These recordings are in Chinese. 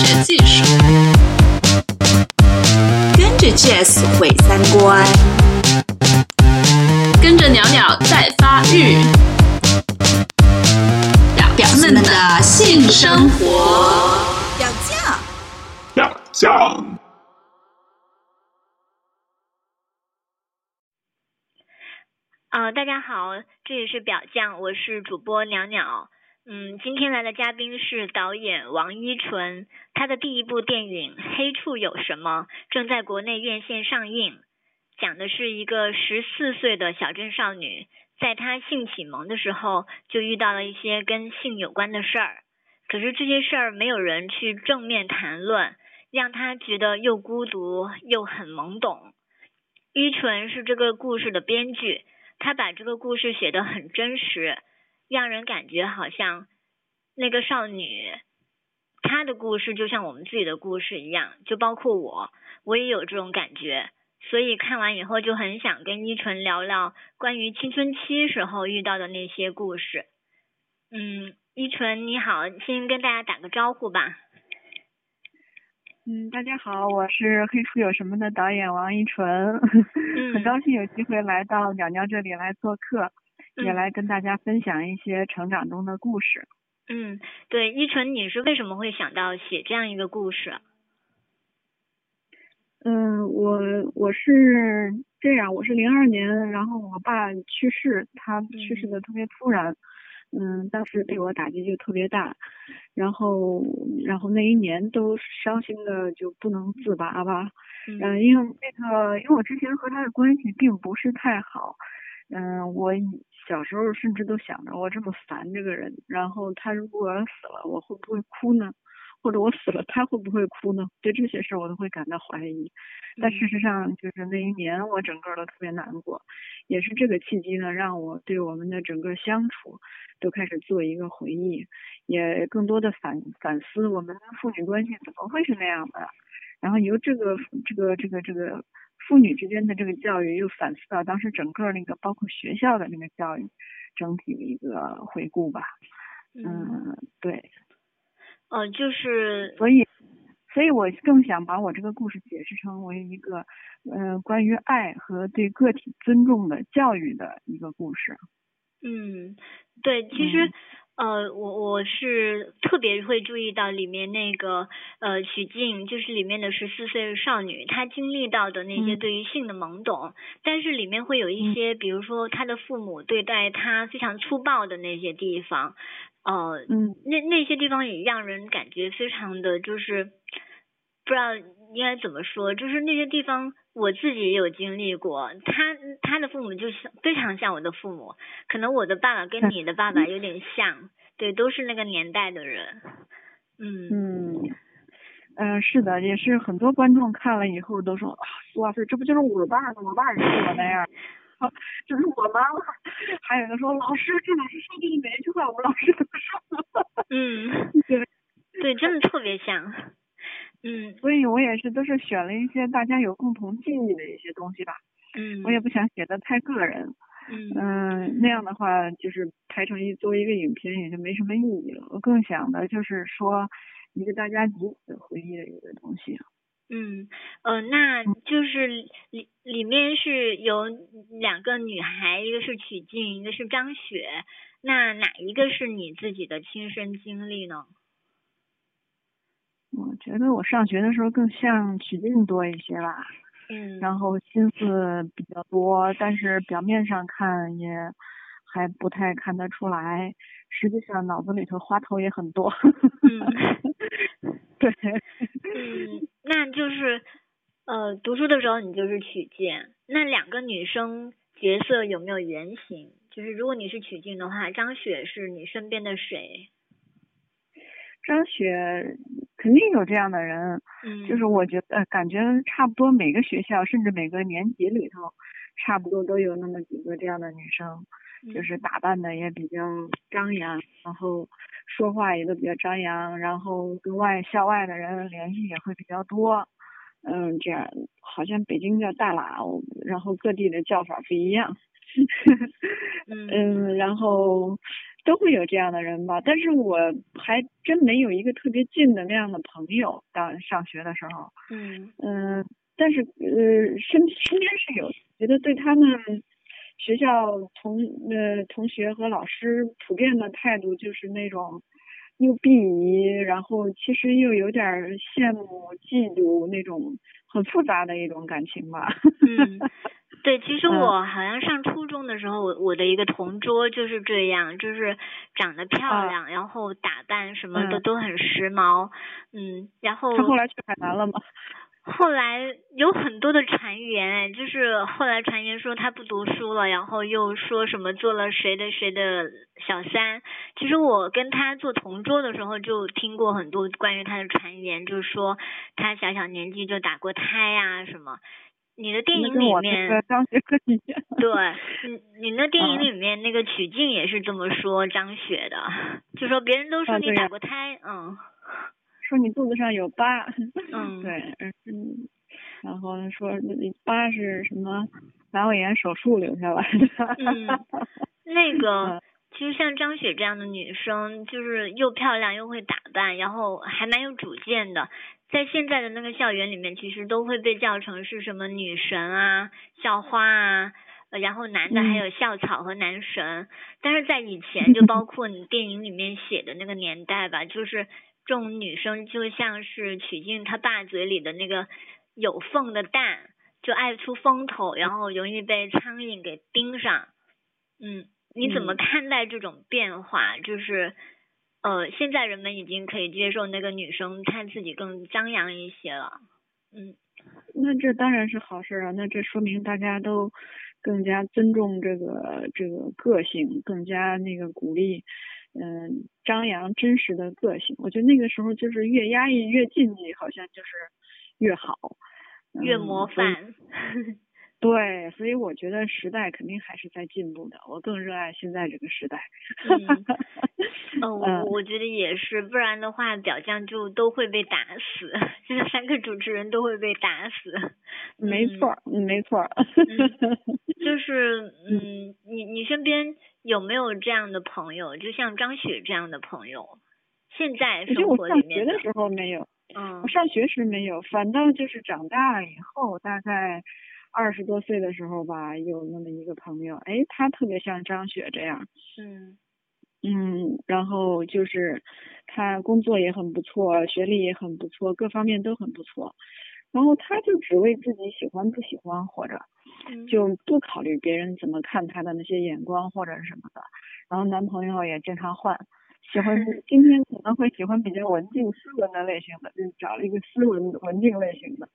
学技术，跟着 Jazz 毁三观，跟着鸟鸟在发育，表表们的性生活，表酱，表酱。啊，大家好，这里是表酱，我是主播鸟鸟。嗯，今天来的嘉宾是导演王依纯，他的第一部电影《黑处有什么》正在国内院线上映，讲的是一个十四岁的小镇少女，在她性启蒙的时候就遇到了一些跟性有关的事儿，可是这些事儿没有人去正面谈论，让她觉得又孤独又很懵懂。依纯是这个故事的编剧。他把这个故事写得很真实，让人感觉好像那个少女她的故事就像我们自己的故事一样，就包括我，我也有这种感觉。所以看完以后就很想跟依纯聊聊关于青春期时候遇到的那些故事。嗯，依纯你好，先跟大家打个招呼吧。嗯，大家好，我是《黑处有什么》的导演王依纯，很高兴有机会来到鸟鸟这里来做客，也来跟大家分享一些成长中的故事。嗯，对，依纯，你是为什么会想到写这样一个故事？嗯，我我是这样，我是零二年，然后我爸去世，他去世的特别突然。嗯，当时对我打击就特别大，然后，然后那一年都伤心的就不能自拔吧。嗯，因为那个，因为我之前和他的关系并不是太好。嗯，我小时候甚至都想着，我这么烦这个人，然后他如果死了，我会不会哭呢？或者我死了，他会不会哭呢？对这些事我都会感到怀疑。但事实上，就是那一年我整个都特别难过，也是这个契机呢，让我对我们的整个相处都开始做一个回忆，也更多的反反思我们的父女关系怎么会是那样的。然后由这个这个这个这个父女之间的这个教育，又反思到当时整个那个包括学校的那个教育整体的一个回顾吧。嗯，对。嗯，就是，所以，所以我更想把我这个故事解释成为一个，嗯，关于爱和对个体尊重的教育的一个故事。嗯，对，其实，呃，我我是特别会注意到里面那个，呃，曲静，就是里面的十四岁少女，她经历到的那些对于性的懵懂，但是里面会有一些，比如说她的父母对待她非常粗暴的那些地方。呃，嗯，那那些地方也让人感觉非常的就是，不知道应该怎么说，就是那些地方我自己也有经历过。他他的父母就是非常像我的父母，可能我的爸爸跟你的爸爸有点像，对，都是那个年代的人。嗯嗯嗯，是的，也是很多观众看了以后都说，哇塞，这不就是我爸吗？我爸也是我那样。就是我妈妈，还有一个说老师，这老师说的每一句话，我们老师都说。嗯，对，对，真的特别像。嗯，所以我也是都是选了一些大家有共同记忆的一些东西吧。嗯，我也不想写的太个人。嗯，嗯，那样的话就是拍成一作为一个影片也就没什么意义了。我更想的就是说一个大家彼此回忆的一个东西。嗯，呃，那就是里里面是有两个女孩，一个是曲靖，一个是张雪。那哪一个是你自己的亲身经历呢？我觉得我上学的时候更像曲靖多一些吧。嗯。然后心思比较多，但是表面上看也还不太看得出来，实际上脑子里头花头也很多。嗯。对。嗯。那就是，呃，读书的时候你就是曲靖，那两个女生角色有没有原型？就是如果你是曲靖的话，张雪是你身边的谁？张雪肯定有这样的人，嗯，就是我觉得感觉差不多每个学校甚至每个年级里头，差不多都有那么几个这样的女生，就是打扮的也比较张扬，然后。说话也都比较张扬，然后跟外校外的人联系也会比较多，嗯，这样好像北京叫大喇，然后各地的叫法不一样，嗯，然后都会有这样的人吧，但是我还真没有一个特别近的那样的朋友。当上学的时候，嗯嗯，但是呃身身边是有，觉得对他们学校同呃同学和老师普遍的态度就是那种又鄙夷，然后其实又有点羡慕、嫉妒那种很复杂的一种感情吧。嗯。对，其实我好像上初中的时候，我我的一个同桌就是这样，就是长得漂亮，然后打扮什么的都很时髦，嗯，然后他后来去海南了吗？后来有很多的传言，就是后来传言说他不读书了，然后又说什么做了谁的谁的小三。其实我跟他做同桌的时候，就听过很多关于他的传言，就是说他小小年纪就打过胎呀什么。你的电影里面，对，你你那电影里面那个曲靖也是这么说张雪的，就说别人都说你打过胎，嗯，说你肚子上有疤，嗯，对，嗯，然后说疤是什么阑尾炎手术留下来的，嗯，那个其实像张雪这样的女生，就是又漂亮又会打扮，然后还蛮有主见的。在现在的那个校园里面，其实都会被叫成是什么女神啊、校花啊，然后男的还有校草和男神。但是在以前，就包括你电影里面写的那个年代吧，就是这种女生就像是曲靖他爸嘴里的那个有缝的蛋，就爱出风头，然后容易被苍蝇给盯上。嗯，你怎么看待这种变化？就是。呃，现在人们已经可以接受那个女生她自己更张扬一些了，嗯，那这当然是好事啊，那这说明大家都更加尊重这个这个个性，更加那个鼓励，嗯，张扬真实的个性。我觉得那个时候就是越压抑越禁忌，好像就是越好，越模范。对，所以我觉得时代肯定还是在进步的。我更热爱现在这个时代。嗯，我我觉得也是，不然的话，表匠就都会被打死，现在三个主持人都会被打死。没错，没错。就 是，嗯，你你身边有没有这样的朋友？就像张雪这样的朋友？现在生活里面。我上学的时候没有。嗯。我上学时没有，反倒就是长大了以后，大概。二十多岁的时候吧，有那么一个朋友，哎，他特别像张雪这样，嗯，嗯，然后就是他工作也很不错，学历也很不错，各方面都很不错，然后他就只为自己喜欢不喜欢活着，就不考虑别人怎么看他的那些眼光或者什么的，然后男朋友也经常换，喜欢今天可能会喜欢比较文静斯文的类型的，就找了一个斯文文静类型的。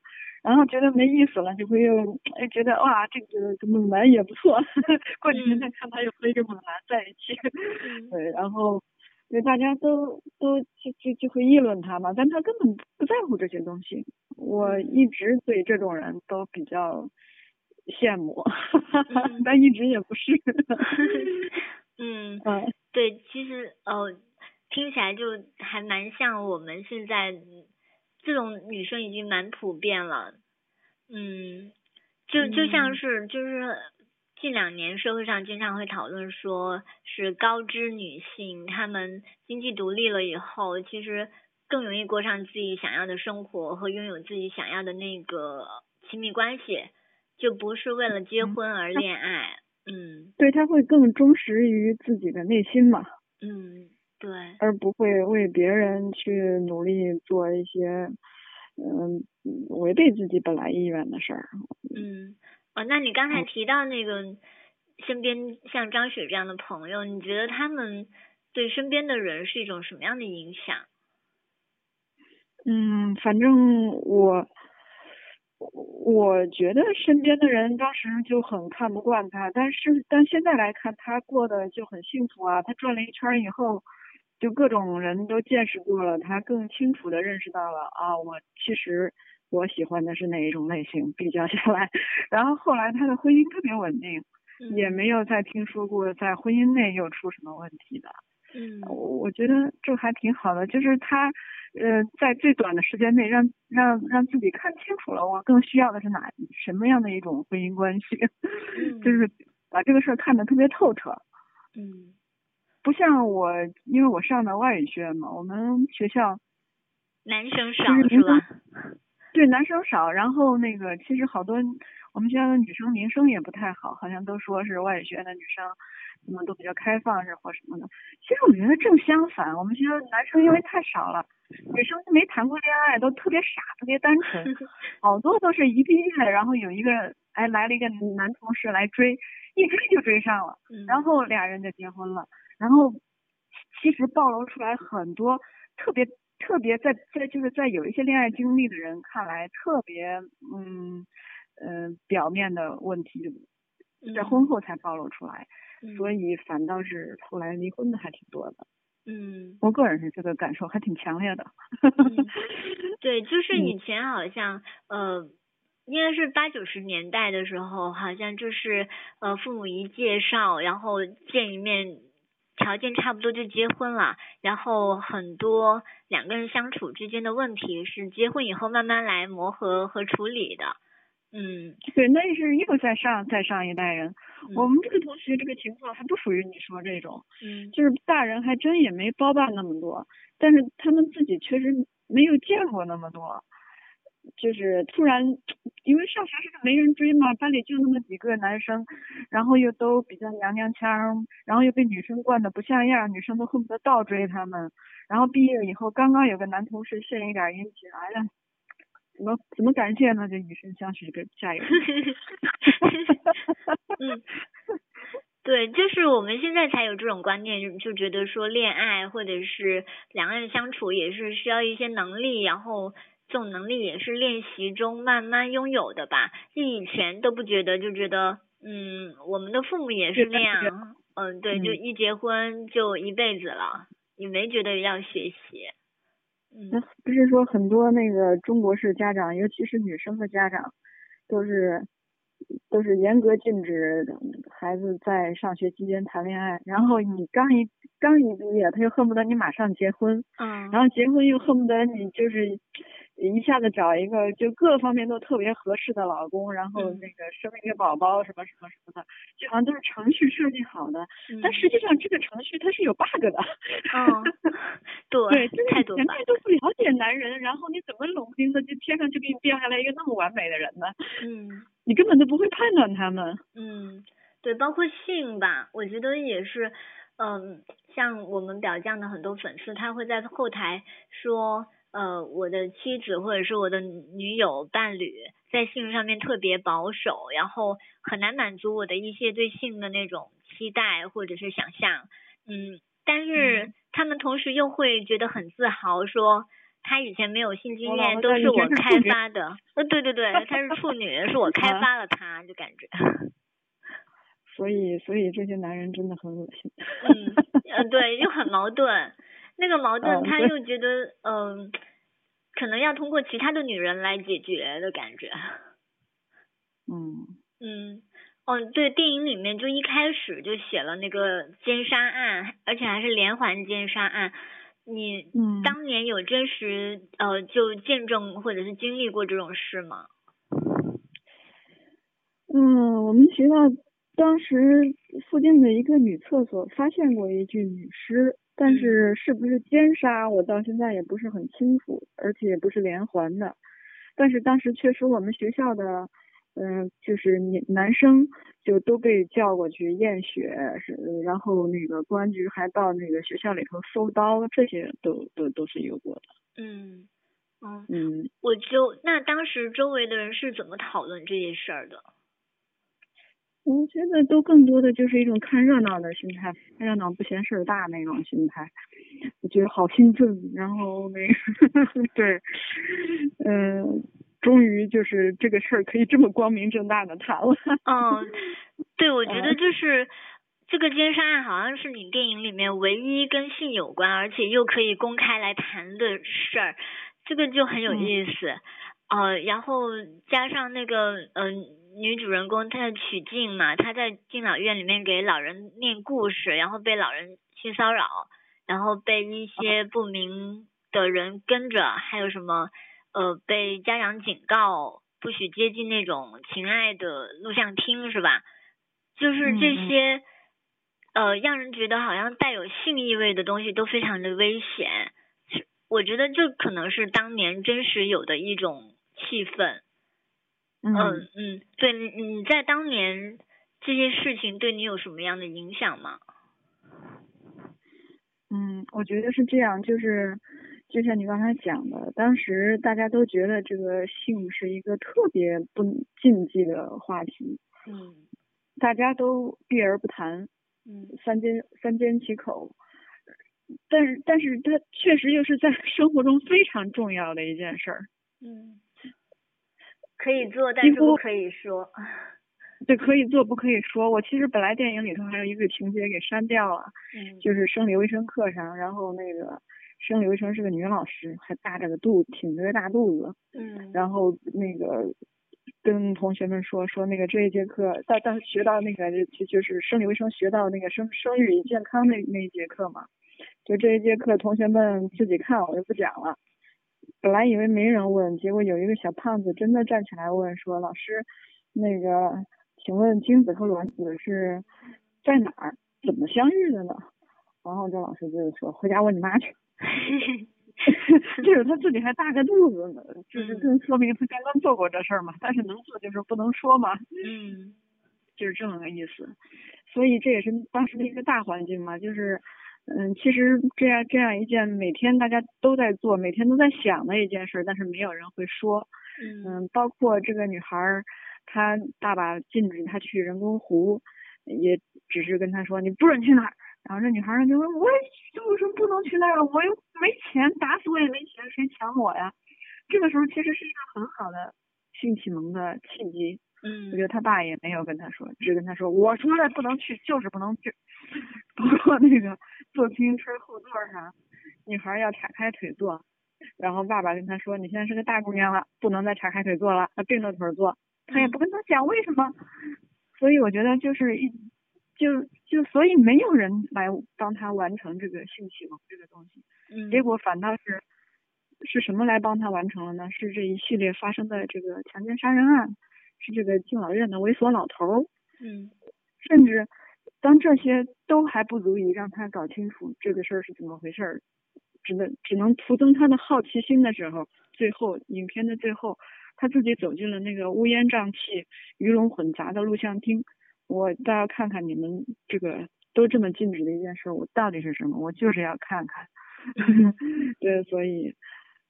然后觉得没意思了，就会又哎觉得哇，这个猛男也不错。过几天再看他又和一个猛男在一起，对，然后对大家都都就就就会议论他嘛，但他根本不在乎这些东西。我一直对这种人都比较羡慕，但一直也不是。嗯嗯，对，其实哦，听起来就还蛮像我们现在。这种女生已经蛮普遍了，嗯，就就像是就是近两年社会上经常会讨论说，是高知女性她们经济独立了以后，其实更容易过上自己想要的生活和拥有自己想要的那个亲密关系，就不是为了结婚而恋爱，嗯，对，他会更忠实于自己的内心嘛，嗯。对，而不会为别人去努力做一些，嗯，违背自己本来意愿的事儿。嗯，哦，那你刚才提到那个身边像张雪这样的朋友，你觉得他们对身边的人是一种什么样的影响？嗯，反正我，我觉得身边的人当时就很看不惯他，但是但现在来看，他过得就很幸福啊。他转了一圈以后。就各种人都见识过了，他更清楚的认识到了啊，我其实我喜欢的是哪一种类型。比较下来，然后后来他的婚姻特别稳定，也没有再听说过在婚姻内又出什么问题的。嗯，我我觉得这还挺好的，就是他呃在最短的时间内让让让自己看清楚了，我更需要的是哪什么样的一种婚姻关系，就是把这个事儿看得特别透彻。嗯。不像我，因为我上的外语学院嘛，我们学校男生少就是是吧？对男生少，然后那个其实好多我们学校的女生名声也不太好，好像都说是外语学院的女生怎么都比较开放是或什么的。其实我觉得正相反，我们学校男生因为太少了，女生没谈过恋爱，都特别傻，特别单纯，好多都是一毕业然后有一个哎来了一个男同事来追，一追就追上了，嗯。然后俩人就结婚了，然后其实暴露出来很多特别特别在在就是在有一些恋爱经历的人看来特别嗯呃表面的问题，在嗯。婚后才暴露出来，嗯所以反倒是后来离婚的还挺多的。嗯我个人是这个感受还挺强烈的。嗯对，就是嗯以前好像呃。应该是八九十年代的时候，好像就是呃父母一介绍，然后见一面，条件差不多就结婚了，然后很多两个人相处之间的问题是结婚以后慢慢来磨合和处理的，嗯，对，那是又在上再上一代人。嗯我们这个同学这个情况还不属于你说这种，嗯就是大人还真也没包办那么多，但是他们自己确实没有见过那么多。就是突然，因为上学时没人追嘛，班里就那么几个男生，然后又都比较娘娘腔，然后又被女生惯得不像样，女生都恨不得倒追他们。然后毕业以后，刚刚有个男同事献一点殷勤，哎呀，怎么怎么感谢呢？就以身相许，跟加油。嗯，对，就是我们现在才有这种观念，就就觉得说恋爱或者是两个人相处也是需要一些能力，然后这种能力也是练习中慢慢拥有的吧。就以前都不觉得，就觉得嗯，我们的父母也是那样，嗯，对，就嗯一结婚就一辈子了，也没觉得要学习，那嗯不是说很多那个中国式家长，尤其是女生的家长，都是都是严格禁止孩子在上学期间谈恋爱。然后你刚一刚一毕业，他就恨不得你马上结婚，嗯然后结婚又恨不得你就是一下子找一个就各方面都特别合适的老公，然后嗯那个生一个宝宝什么什么什么的，就好像都是程序设计好的。嗯，但实际上这个程序它是有 bug 的。嗯，对对，就是太多你前 bug 面都不了解男人，然后你怎么冷不丁的就天上就给你掉下来一个那么完美的人呢？嗯。你根本都不会判断他们。嗯，对，包括性吧，我觉得也是，嗯，像我们表酱的很多粉丝，他会在后台说，呃，我的妻子或者是我的女友伴侣在性上面特别保守，然后很难满足我的一些对性的那种期待或者是想象，嗯，但是他们同时又会觉得很自豪，说他以前没有性经验，都是我开发的，呃，对对对，他是处女，是我开啊发了他，就感觉。所以，所以这些男人真的很恶心。嗯，呃，对，就很矛盾。那个矛盾，他又觉得，嗯、可能要通过其他的女人来解决的感觉。嗯，嗯，哦，对，电影里面就一开始就写了那个奸杀案，而且还是连环奸杀案。你嗯当年有真实呃就见证或者是经历过这种事吗？嗯，我们学校当时附近的一个女厕所发现过一具女尸，但是是不是奸杀，我到现在也不是很清楚，而且也不是连环的。但是当时确实我们学校的，嗯、就是男男生就都被叫过去验血，是，然后那个公安局还到那个学校里头搜刀，这些都都都是有过的。嗯，嗯，嗯，我就那当时周围的人是怎么讨论这些事儿的？我觉得都更多的就是一种看热闹的心态，看热闹不嫌事儿大那种心态。我觉得好兴奋，然后那个 对，嗯、终于就是这个事儿可以这么光明正大的谈了。嗯，对，我觉得嗯就是这个奸杀案好像是你电影里面唯一跟性有关，而且又可以公开来谈的事儿，这个就很有嗯意思。呃，然后加上那个嗯、呃、女主人公她的曲靖嘛，她在敬老院里面给老人念故事，然后被老人性骚扰，然后被一些不明的人跟着，还有什么呃被家长警告不许接近那种情爱的录像厅是吧？就是这些呃，让人觉得好像带有性意味的东西都非常的危险。我觉得这可能是当年真实有的一种气氛。嗯嗯，对，你在当年这些事情对你有什么样的影响吗？嗯，我觉得是这样，就是就像你刚才讲的，当时大家都觉得这个性是一个特别不禁忌的话题。嗯。大家都避而不谈。嗯。三缄三缄其口。但是，但是它确实又是在生活中非常重要的一件事儿。嗯。可以做，但是不可以说。对，可以做，不可以说。我其实本来电影里头还有一个情节给删掉了，就是生理卫生课上，然后那个生理卫生是个女老师，还大着个肚子，挺着个大肚子。嗯。然后那个跟同学们说说那个这一节课，到到学到那个就就是生理卫生学到那个生生育与健康那那一节课嘛，就这一节课同学们自己看，我就不讲了。本来以为没人问，结果有一个小胖子真的站起来问说：“老师，那个。”请问精子和卵子是在哪儿？怎么相遇的呢？然后这老师就说：“回家问你妈去。”就是他自己还大个肚子呢，就是更说明他刚刚做过这事儿嘛。但是能做就是不能说嘛。嗯。就是这么个意思。所以这也是当时的一个大环境嘛。就是嗯，其实这样这样一件每天大家都在做、每天都在想的一件事，但是没有人会说。嗯。包括这个女孩儿。他爸爸禁止她去人工湖，也只是跟她说你不准去那儿。然后这女孩儿就问，我为什么不能去那儿了？我又没钱，打死我也没钱，谁抢我呀？这个时候其实是一个很好的性启蒙的契机。嗯，我觉得他爸也没有跟他说，只跟他说我说了不能去，就是不能去。包括那个坐自行车后座上，女孩要岔开腿坐，然后爸爸跟她说你现在是个大姑娘了，不能再岔开腿坐了，要并着腿坐。她也不跟他讲为什么，所以我觉得就是一，就就所以没有人来帮他完成这个性启蒙这个东西，嗯，结果反倒是是什么来帮他完成了呢？是这一系列发生的这个强奸杀人案，是这个敬老院的猥琐老头儿，嗯，甚至当这些都还不足以让他搞清楚这个事儿是怎么回事儿，只能只能徒增他的好奇心的时候，最后影片的最后。他自己走进了那个乌烟瘴气、鱼龙混杂的录像厅，我倒要看看你们这个都这么禁止的一件事，我到底是什么？我就是要看看。对，所以，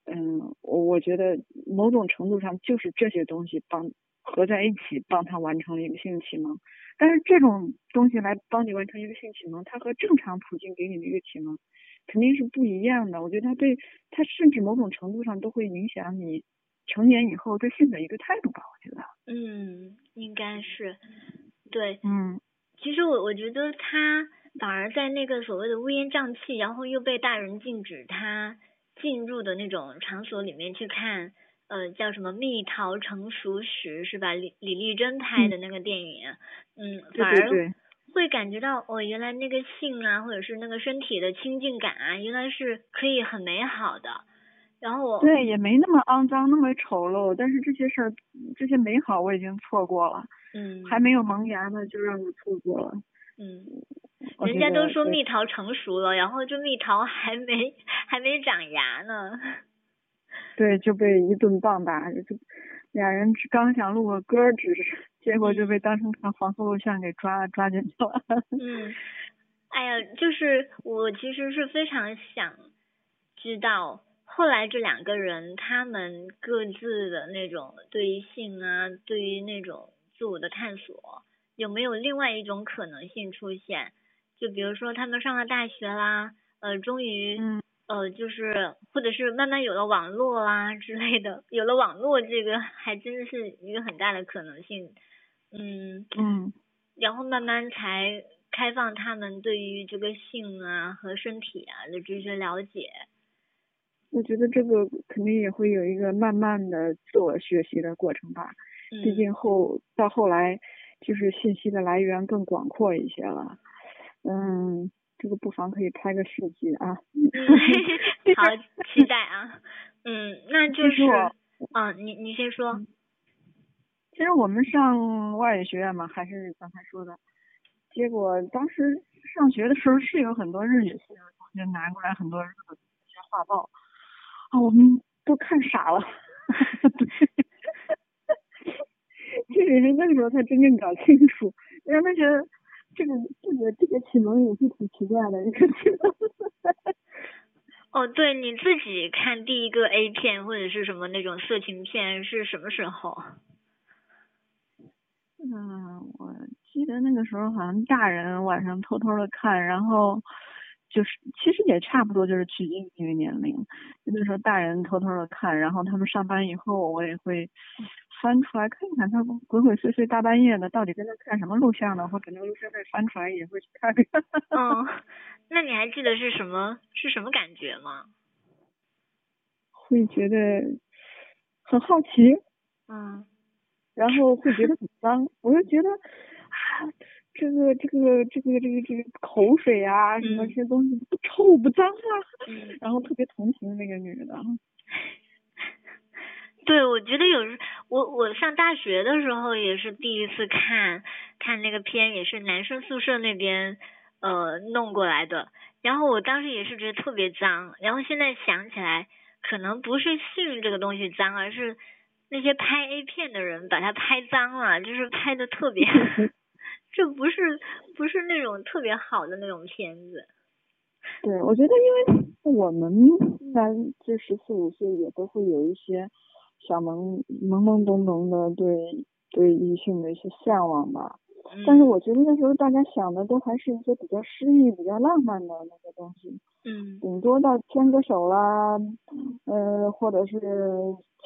嗯，我我觉得某种程度上就是这些东西帮合在一起帮他完成了一个性启蒙。但是这种东西来帮你完成一个性启蒙，它和正常途径给你的一个启蒙肯定是不一样的。我觉得它对它甚至某种程度上都会影响你。成年以后对性的一个态度吧，我觉得。嗯，应该是，对。嗯。其实我我觉得他反而在那个所谓的乌烟瘴气，然后又被大人禁止他进入的那种场所里面去看，呃，叫什么《蜜桃成熟时》是吧？李李丽珍拍的那个电影。嗯。反而会感觉到哦，原来那个性啊，或者是那个身体的亲近感啊，原来是可以很美好的。然后我对也没那么肮脏，那么丑陋，但是这些事儿，这些美好我已经错过了。嗯。还没有萌芽呢，就让我错过了。嗯。人家都说蜜桃成熟了，然后这蜜桃还没 还没长芽呢。对，就被一顿棒打，就俩人刚想录个歌，结果就被当成看黄色录像给抓抓进去了。嗯。哎呀，就是我其实是非常想知道。后来这两个人，他们各自的那种对于性啊，对于那种自我的探索，有没有另外一种可能性出现？就比如说他们上了大学啦，呃，终于，呃，就是或者是慢慢有了网络啊之类的，有了网络，这个还真的是一个很大的可能性。嗯嗯，然后慢慢才开放他们对于这个性啊和身体啊的这些了解。我觉得这个肯定也会有一个慢慢的自我学习的过程吧，毕竟后到后来就是信息的来源更广阔一些了，嗯，这个不妨可以拍个视频啊。好，期待啊。嗯，那就是，嗯，你你先说。其实我们上外语学院嘛，还是刚才说的，结果当时上学的时候是有很多日语系的同学拿过来很多日本一些画报，啊，我们都看傻了。对，这也是那个时候才真正搞清楚，让他觉得这个这个这个启蒙也是挺奇怪的一个启蒙。哦，对，你自己看第一个 A 片或者是什么那种色情片是什么时候？嗯，我记得那个时候好像大人晚上偷偷的看，然后就是其实也差不多就是取经那个年龄，那时候大人偷偷的看，然后他们上班以后我也会翻出来看一看，他们鬼鬼祟祟大半夜的到底在那看什么录像呢？或者那录像带翻出来也会去看看。嗯。那你还记得是什么是什么感觉吗？会觉得很好奇，嗯，然后会觉得很脏，我就觉得啊，这个这个这个这个这个口水啊，什么这些东西不臭不脏啊，然后特别同情那个女的。对，我觉得有我我上大学的时候也是第一次看看那个片，也是男生宿舍那边。呃，弄过来的，然后我当时也是觉得特别脏，然后现在想起来，可能不是性这个东西脏，而是那些拍 A 片的人把它拍脏了，就是拍的特别，这不是不是那种特别好的那种片子。对，我觉得因为我们虽然这十四五岁也都会有一些小懵懵懵懂懂的对对异性的一些向往吧。但是我觉得那时候大家想的都还是一些比较诗意、比较浪漫的那些东西，嗯，顶多到牵个手啦，呃，或者是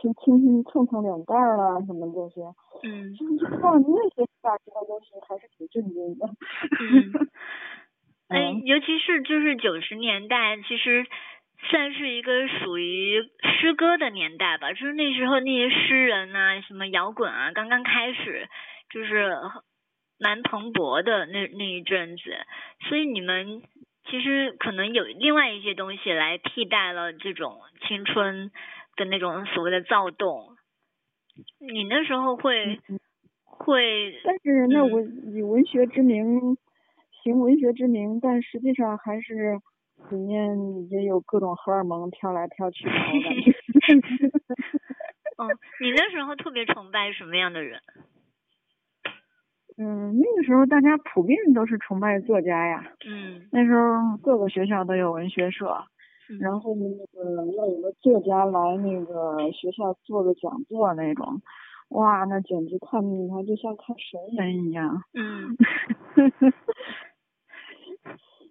亲亲亲蹭蹭脸蛋啦什么这些，嗯，就是看那些大值的东西还是挺震惊的。嗯，哎，尤其是就是九十年代，其实算是一个属于诗歌的年代吧，就是那时候那些诗人啊，什么摇滚啊，刚刚开始，就是。蛮蓬勃的那那一阵子，所以你们其实可能有另外一些东西来替代了这种青春的那种所谓的躁动。你那时候会会，但是那我以文学之名行文学之名，但实际上还是里面也有各种荷尔蒙飘来飘去的。嗯，你那时候特别崇拜什么样的人？嗯，那个时候大家普遍都是崇拜作家呀。嗯。那时候各个学校都有文学社，然后那个要有个作家来那个学校做个讲座那种，哇，那简直看他就像看熟人一样。嗯。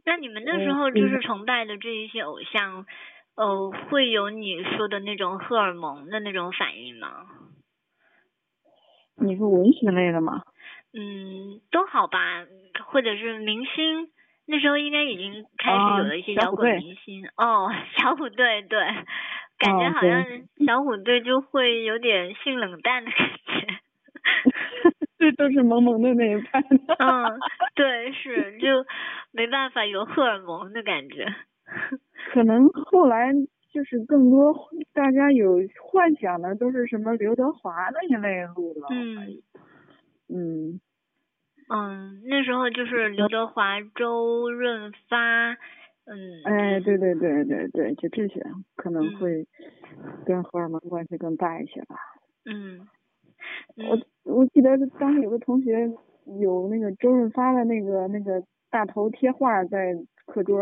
那你们那时候就是崇拜的这一些偶像，呃，会有你说的那种荷尔蒙的那种反应吗？你是文学类的吗？嗯，都好吧，或者是明星，那时候应该已经开始有了一些摇滚明星哦，小虎队对，感觉好像小虎队就会有点性冷淡的感觉，这都是萌萌的那一派。嗯，对，是就没办法有荷尔蒙的感觉。可能后来就是更多大家有幻想的都是什么刘德华那一类路了。嗯。嗯，嗯，那时候就是刘德华、周润发，嗯，哎，对对对对对，就这些可能会跟荷尔蒙关系更大一些吧。嗯，我我记得当时有个同学有那个周润发的那个那个大头贴画在课桌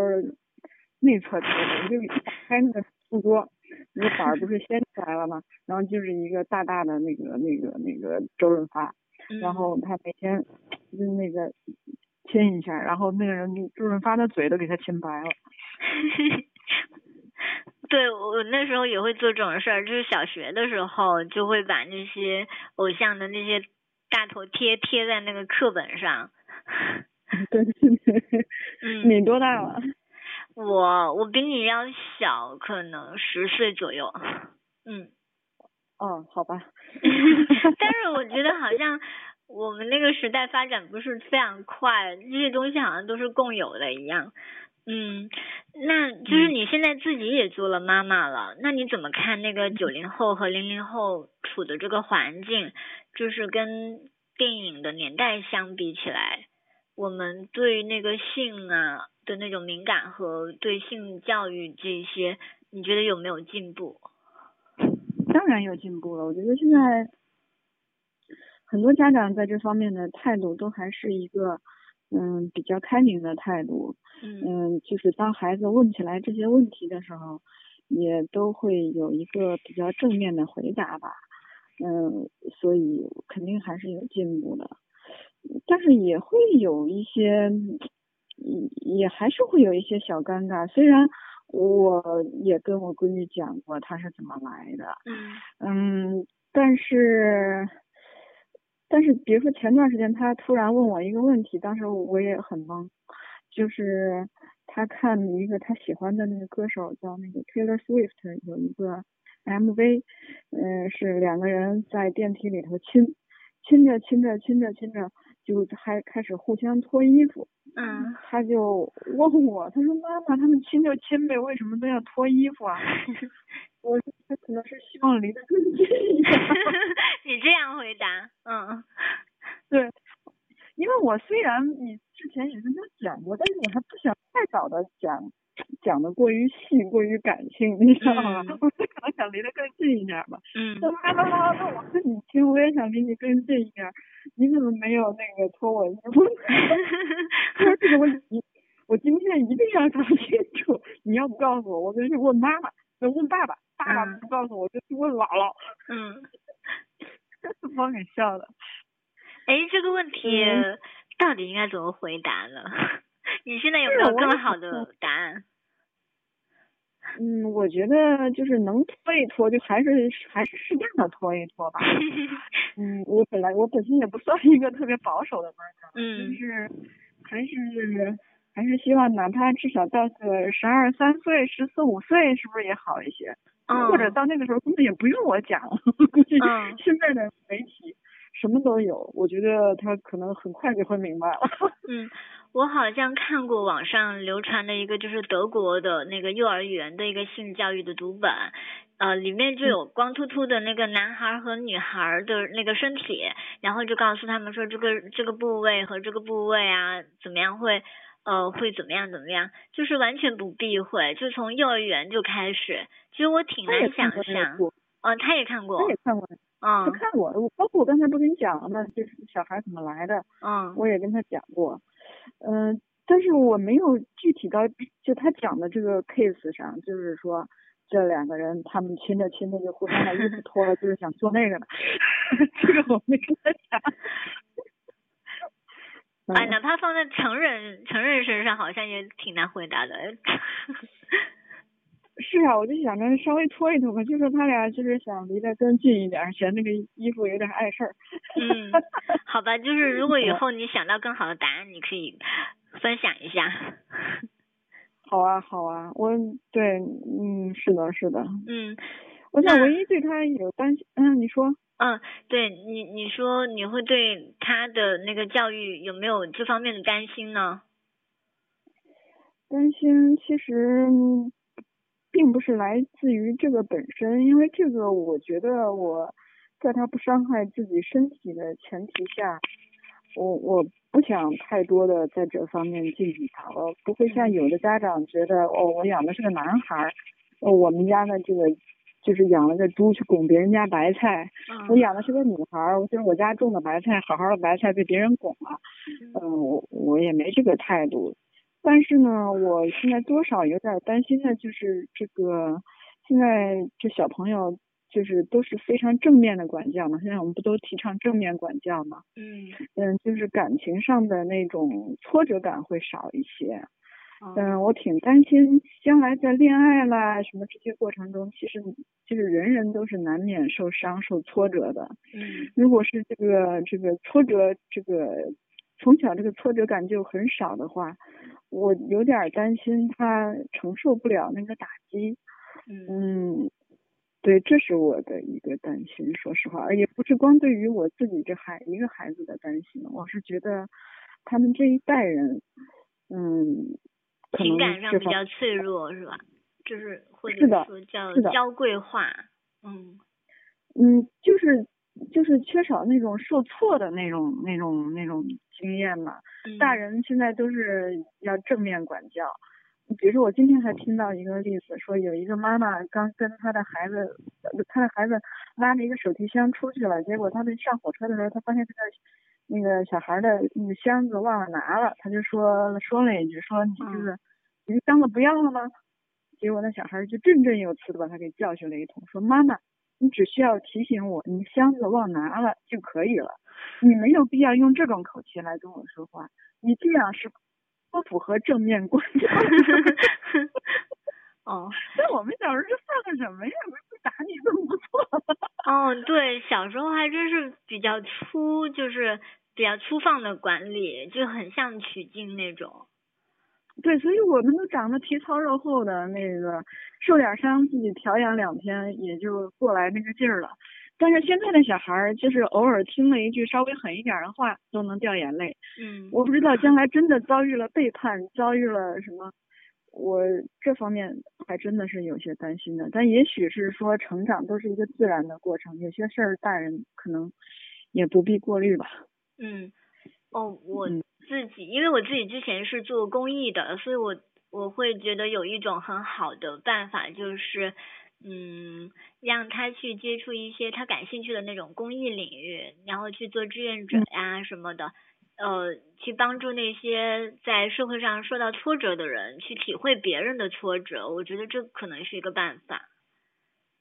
内侧贴的，就打开那个书桌，那个板儿不是掀起来了吗？然后就是一个大大的那个那个那个周润发。然后他每天就那个亲一下，然后那个人周润发的嘴都给他亲白了。对，我那时候也会做这种事儿，就是小学的时候就会把那些偶像的那些大头贴贴在那个课本上。对对对。嗯。你多大了？我我比你要小，可能十岁左右。嗯。哦，好吧。但是我觉得好像我们那个时代发展不是非常快，这些东西好像都是共有的一样。嗯，那就是你现在自己也做了妈妈了，那你怎么看那个九零后和零零后处的这个环境？就是跟电影的年代相比起来，我们对那个性啊的那种敏感和对性教育这些，你觉得有没有进步？当然有进步了，我觉得现在很多家长在这方面的态度都还是一个嗯比较开明的态度，嗯，就是当孩子问起来这些问题的时候，也都会有一个比较正面的回答吧，嗯，所以肯定还是有进步的，但是也会有一些，也还是会有一些小尴尬，虽然。我也跟我闺女讲过她是怎么来的，嗯，但是，但是比如说前段时间她突然问我一个问题，当时我也很懵，就是她看一个她喜欢的那个歌手叫那个 Taylor Swift 有一个 MV，嗯，是两个人在电梯里头亲，亲着亲着亲着亲着。就还开始互相脱衣服，嗯，他就问我，他说妈妈，他们亲就亲呗，为什么都要脱衣服啊？我说他可能是希望离得更近一点。你这样回答，嗯，对，因为我虽然你之前也跟他讲过，但是我还不想太早的讲。讲的过于细，过于感性，你知道吗？我可能想离得更近一点吧。嗯。那妈妈那我跟你亲，我也想离你更近一点。你怎么没有那个托我衣服？这个问题，我今天一定要搞清楚。你要不告诉我，我就去问妈妈，就问爸爸。爸爸不告诉我，就去问姥姥。嗯。把我给笑了。哎，这个问题到底应该怎么回答呢？你现在有没有更好的答案？嗯，我觉得就是能拖一拖，就还是还是适当的拖一拖吧。嗯，我本来我本身也不算一个特别保守的妈妈，嗯，就是还是还是希望哪怕至少到个十二三岁、十四五岁，是不是也好一些？嗯。或者到那个时候根本也不用我讲，估计现在的媒体什么都有，我觉得他可能很快就会明白了。嗯。我好像看过网上流传的一个，就是德国的那个幼儿园的一个性教育的读本，呃，里面就有光秃秃的那个男孩和女孩的那个身体，然后就告诉他们说这个这个部位和这个部位啊，怎么样会呃会怎么样怎么样，就是完全不避讳，就从幼儿园就开始。其实我挺难想象，嗯，他也看过，他也看过，嗯，他看过，包括我刚才不跟你讲了吗？就是小孩怎么来的，嗯，我也跟他讲过。嗯，但是我没有具体到就他讲的这个 case 上，就是说这两个人他们亲着亲着就互相把衣服脱了，就是想做那个的，这个我没跟他讲。哎，哪怕放在成人成人身上，好像也挺难回答的。是啊，我就想着稍微拖一拖吧，就说他俩就是想离得更近一点，嫌那个衣服有点碍事儿。嗯，好吧，就是如果以后你想到更好的答案，你可以分享一下。好啊，好啊，我对，嗯，是的，是的。嗯，我想唯一对他有担心，嗯，你说。嗯，对你，你说你会对他的那个教育有没有这方面的担心呢？担心，其实。并不是来自于这个本身，因为这个我觉得我在他不伤害自己身体的前提下，我我不想太多的在这方面禁止他，我不会像有的家长觉得哦，我养的是个男孩，哦，我们家的这个就是养了个猪去拱别人家白菜，我养的是个女孩，就是我家种的白菜，好好的白菜被别人拱了，嗯，我我也没这个态度。但是呢，我现在多少有点担心的，就是这个现在这小朋友就是都是非常正面的管教嘛。现在我们不都提倡正面管教嘛？嗯嗯，就是感情上的那种挫折感会少一些。嗯，我挺担心将来在恋爱啦什么这些过程中，其实就是人人都是难免受伤、受挫折的。嗯，如果是这个这个挫折，这个从小这个挫折感就很少的话。我有点担心他承受不了那个打击，嗯，对，这是我的一个担心。说实话，也不是光对于我自己这孩一个孩子的担心，我是觉得他们这一代人，嗯，情感上比较脆弱，是吧？就是或者说叫娇贵化，嗯嗯，就是就是缺少那种受挫的那种那种那种经验嘛。大人现在都是要正面管教。比如说，我今天还听到一个例子，说有一个妈妈刚跟她的孩子，她的孩子拉着一个手提箱出去了，结果他们上火车的时候，他发现这个那个小孩的那个箱子忘了拿了，他就说说了一句，说你这个你这箱子不要了吗？结果那小孩就振振有词的把他给教训了一通，说妈妈，你只需要提醒我你箱子忘拿了就可以了，你没有必要用这种口气来跟我说话，你这样是。不符合正面管教。哦，那我们小时候这算个什么呀？不打你都不错。哦，对，小时候还真是比较粗，就是比较粗放的管理，就很像曲靖那种。对，所以我们都长得皮糙肉厚的，那个受点伤自己调养两天也就过来那个劲儿了。但是现在的小孩儿，就是偶尔听了一句稍微狠一点的话，都能掉眼泪。嗯，我不知道将来真的遭遇了背叛，遭遇了什么，我这方面还真的是有些担心的。但也许是说成长都是一个自然的过程，有些事儿大人可能也不必过滤吧。嗯，哦，我自己，因为我自己之前是做公益的，所以我我会觉得有一种很好的办法就是。嗯，让他去接触一些他感兴趣的那种公益领域，然后去做志愿者呀什么的，呃，去帮助那些在社会上受到挫折的人，去体会别人的挫折。我觉得这可能是一个办法。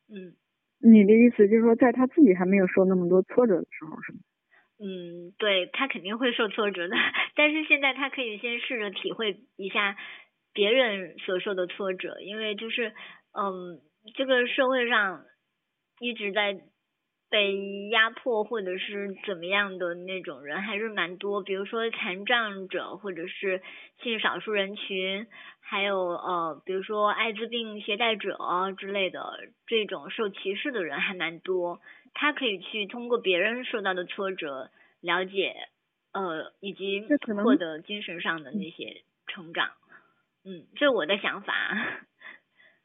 嗯，你的意思就是说，在他自己还没有受那么多挫折的时候，是吗？嗯，对他肯定会受挫折的，但是现在他可以先试着体会一下别人所受的挫折，因为就是嗯。这个社会上一直在被压迫或者是怎么样的那种人还是蛮多，比如说残障者或者是性少数人群，还有呃，比如说艾滋病携带者之类的这种受歧视的人还蛮多。他可以去通过别人受到的挫折了解呃，以及获得精神上的那些成长。嗯，这是我的想法。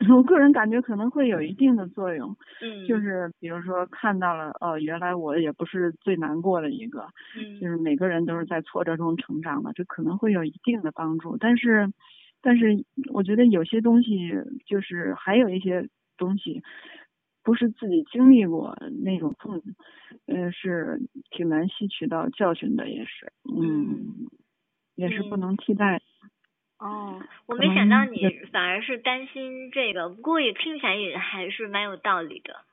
我个人感觉可能会有一定的作用，嗯，就是比如说看到了，哦，原来我也不是最难过的一个，嗯，就是每个人都是在挫折中成长的，这可能会有一定的帮助。但是，但是我觉得有些东西就是还有一些东西，不是自己经历过那种痛，嗯，是挺难吸取到教训的，也是，嗯，也是不能替代。哦，我没想到你反而是担心这个，不过也听起来也还是蛮有道理的。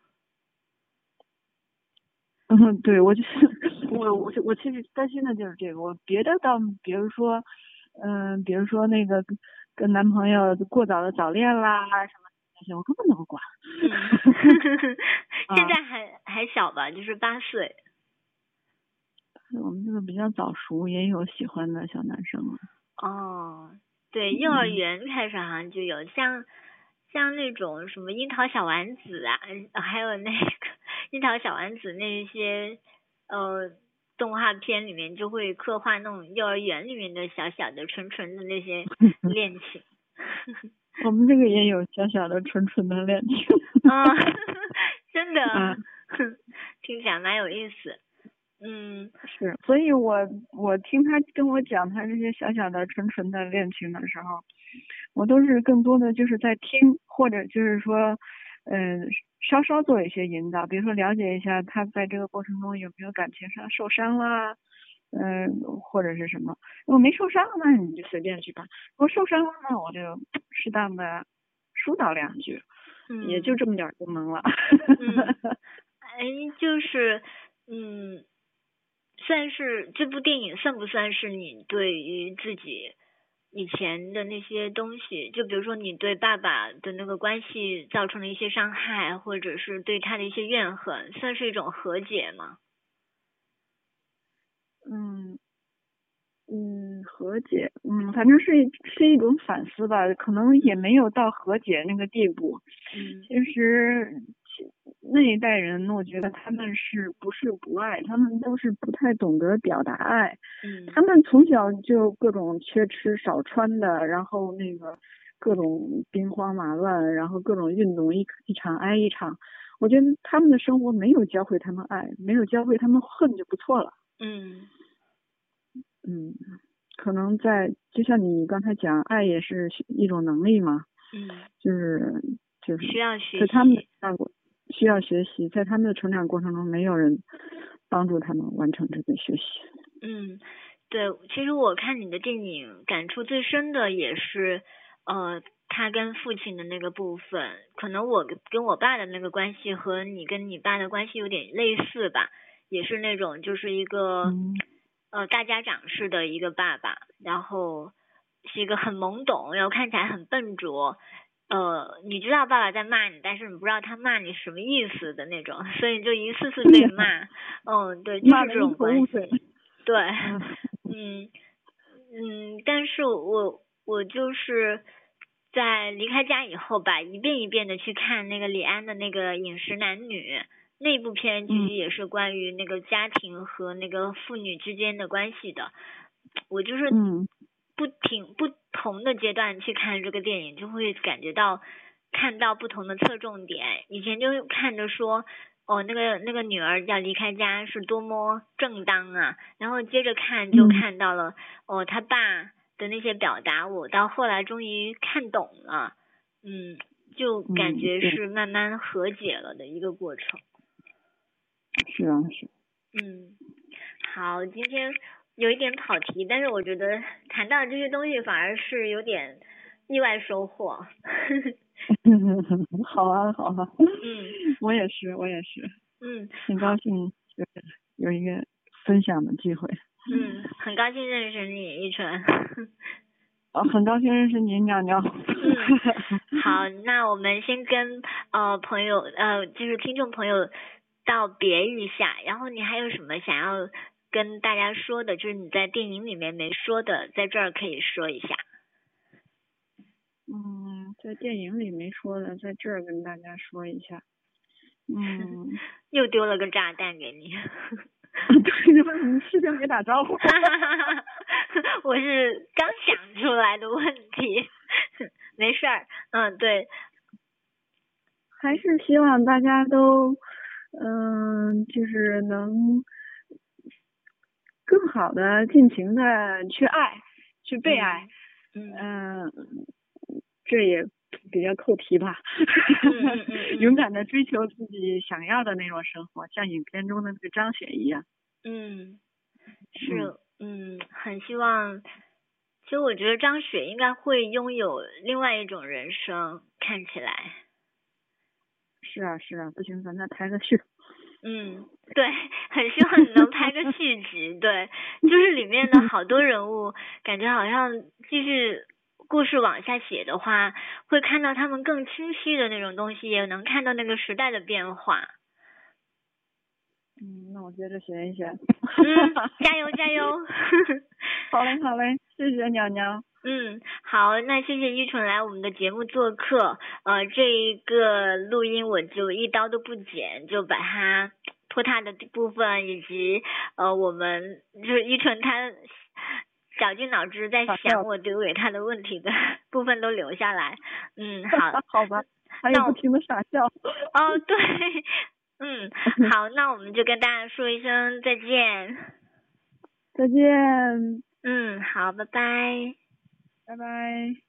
嗯，对，我就是我我我其实担心的就是这个，我别的倒，比如说，嗯，比如说那个跟男朋友过早的早恋啦什么那些，我根本都不管。现在还还小吧，就是八岁。我们这个比较早熟，也有喜欢的小男生了。哦。对，幼儿园开始好像就有像像那种什么樱桃小丸子啊，还有那个樱桃小丸子那些呃动画片里面就会刻画那种幼儿园里面的小小的纯纯的那些 恋情。我们这个也有小小的纯纯的恋情。啊，真的，听起来蛮有意思。嗯，是，所以我我听他跟我讲他这些小小的纯纯的恋情的时候，我都是更多的就是在听，或者就是说，嗯，稍稍做一些引导，比如说了解一下他在这个过程中有没有感情上受伤啦，嗯，或者是什么，如果没受伤，那你就随便去吧；如果受伤了，那我就适当的疏导两句，也就这么点功能了。哎，就是，嗯。算是这部电影算不算是你对于自己以前的那些东西，就比如说你对爸爸的那个关系造成了一些伤害，或者是对他的一些怨恨，算是一种和解吗？嗯嗯，和解，嗯，反正是是一种反思吧，可能也没有到和解那个地步。嗯，其实。那一代人，我觉得他们是不是不爱，他们都是不太懂得表达爱。嗯，他们从小就各种缺吃少穿的，然后那个各种兵荒马乱，然后各种运动一一场挨一场。我觉得他们的生活没有教会他们爱，没有教会他们恨就不错了。嗯嗯，可能在就像你刚才讲，爱也是一种能力嘛，嗯，就是就是需要学在他们需要学习，在他们的成长过程中，没有人帮助他们完成这个学习。嗯，对，其实我看你的电影，感触最深的也是，呃，他跟父亲的那个部分。可能我跟跟我爸的那个关系和你跟你爸的关系有点类似吧，也是那种就是一个、嗯呃大家长式的一个爸爸，然后是一个很懵懂，然后看起来很笨拙。呃，你知道爸爸在骂你，但是你不知道他骂你什么意思的那种，所以就一次次被骂。嗯，对，就是这种关系。对，嗯嗯嗯，但是我我就是在离开家以后吧，一遍一遍的去看那个李安的那个《饮食男女》那部片，其实嗯也是关于那个家庭和那个父女之间的关系的。我就是嗯不停不同的阶段去看这个电影，就会感觉到看到不同的侧重点。以前就看着说，哦，那个那个女儿要离开家是多么正当啊，然后接着看就嗯看到了，哦，他爸的那些表达，我到后来终于看懂了，嗯，就感觉是慢慢和解了的一个过程。是啊是。嗯，好，今天有一点跑题，但是我觉得谈到这些东西反而是有点意外收获。好啊好啊。嗯我也是我也是，嗯很高兴有有一个分享的机会。嗯，很高兴认识你，一纯。啊，很高兴认识你，娘娘。嗯，好，那我们先跟呃朋友呃就是听众朋友道别一下，然后你还有什么想要跟大家说的，就是你在电影里面没说的，在这儿可以说一下。嗯，在电影里没说的，在这儿跟大家说一下。嗯，又丢了个炸弹给你。对，你事先别打招呼。我是刚想出来的问题，没事儿。嗯，对，还是希望大家都，嗯、就是能更好的、尽情的去爱，去被爱。嗯嗯、这也比较扣题吧。勇敢的追求自己想要的那种生活，像影片中的那个张雪一样。嗯，是，嗯，很希望。其实我觉得张雪应该会拥有另外一种人生，看起来。是啊，是啊，不行，咱再拍个续。嗯，对，很希望你能拍个续集。对，就是里面的好多人物，感觉好像继续故事往下写的话，会看到他们更清晰的那种东西，也能看到那个时代的变化。嗯，那我接着学一学。嗯，加油 加油！好嘞，好嘞，谢谢娘娘。嗯，好，那谢谢依纯来我们的节目做客。呃，这一个录音我就一刀都不剪，就把它拖沓的部分以及呃我们就是依纯他绞尽脑汁在想我丢给他的问题的 部分都留下来。嗯，好。好吧，还有不停的傻笑。哦，对，嗯，好，那我们就跟大家说一声再见。再见，嗯，好，拜拜。拜拜。